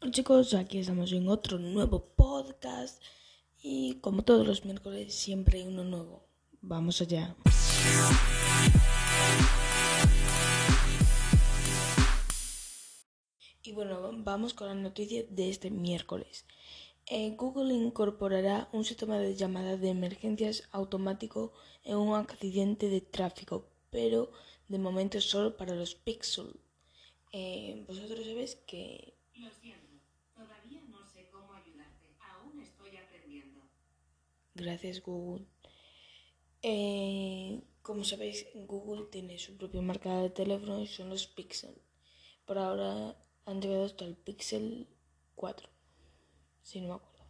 Hola chicos, aquí estamos en otro nuevo podcast y como todos los miércoles siempre hay uno nuevo. Vamos allá. Y bueno, vamos con la noticia de este miércoles. Eh, Google incorporará un sistema de llamada de emergencias automático en un accidente de tráfico, pero de momento solo para los Pixel. Eh, Vosotros sabéis que Lo siento, Gracias Google. Eh, como sabéis, Google tiene su propia marca de teléfono y son los Pixel. Por ahora han llegado hasta el Pixel 4, si no me acuerdo.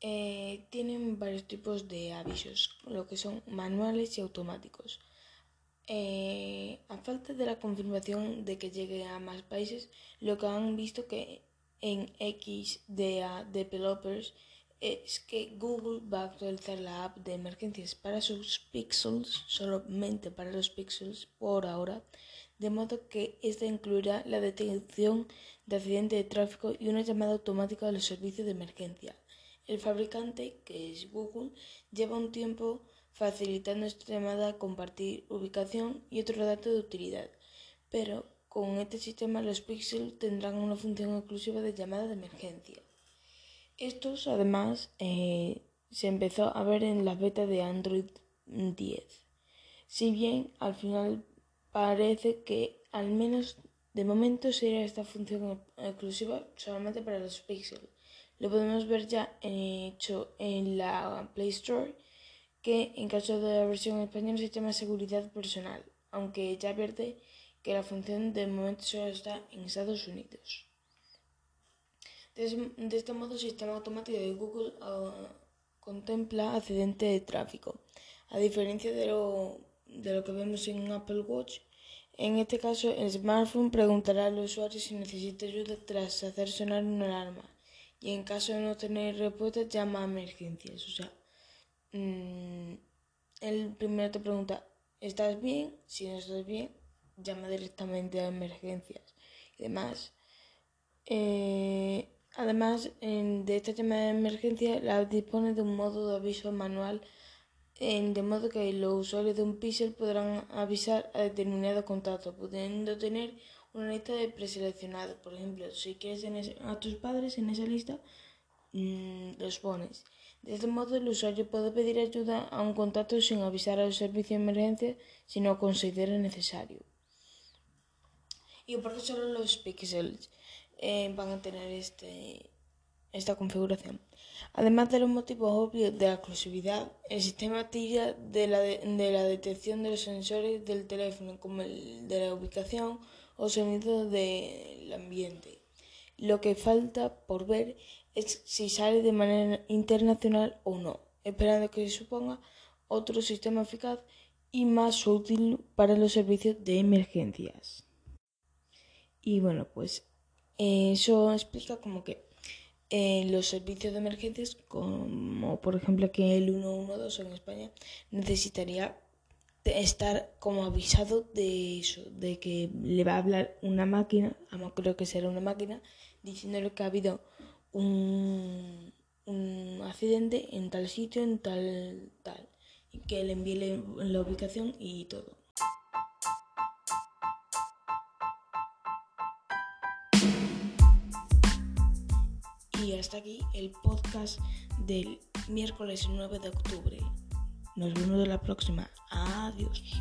Eh, tienen varios tipos de avisos, lo que son manuales y automáticos. Eh, a falta de la confirmación de que llegue a más países, lo que han visto que en XDA Developers es que Google va a actualizar la app de emergencias para sus pixels, solamente para los pixels por ahora, de modo que esta incluirá la detección de accidente de tráfico y una llamada automática a los servicios de emergencia. El fabricante, que es Google, lleva un tiempo facilitando esta llamada a compartir ubicación y otros datos de utilidad, pero con este sistema los pixels tendrán una función exclusiva de llamada de emergencia. Estos, además, eh, se empezó a ver en la beta de Android 10. Si bien al final parece que al menos de momento será esta función exclusiva solamente para los píxeles. Lo podemos ver ya hecho en la Play Store que en caso de la versión española se llama seguridad personal, aunque ya advierte que la función de momento solo está en Estados Unidos. De, este modo, el sistema automático de Google uh, contempla accidente de tráfico, a diferencia de lo, de lo que vemos en Apple Watch. En este caso, el smartphone preguntará al usuario si necesita ayuda tras hacer sonar una alarma y en caso de no tener respuesta llama a emergencias. O sea, mmm, el primero te pregunta, ¿estás bien? Si no estás bien, llama directamente a emergencias. Y demás, eh, además de esta llamada de emergencia, la dispone de un modo de aviso manual, de modo que los usuarios de un pixel podrán avisar a determinado contacto, pudiendo tener una lista de preseleccionados. Por ejemplo, si quieres a tus padres en esa lista, mmm, los pones. De este modo, el usuario puede pedir ayuda a un contacto sin avisar al servicio de emergencia si no considera necesario. Y por solo los pixels eh, van a tener este, esta configuración. Además de los motivos obvios de exclusividad, el sistema tira de la, de, la detección de los sensores del teléfono, como el de la ubicación o sonido del ambiente. Lo que falta por ver es si sale de manera internacional o no, esperando que se suponga otro sistema eficaz y más útil para los servicios de emergencias. Y bueno, pues eso explica como que eh, los servicios de emergencias, como por ejemplo que el 112 en España, necesitaría estar como avisado de eso, de que le va a hablar una máquina, creo que será una máquina, diciéndole que ha habido un, un accidente en tal sitio, en tal, tal, y que le envíe la ubicación y todo. Hasta aquí el podcast del miércoles 9 de octubre. Nos vemos de la próxima. Adiós.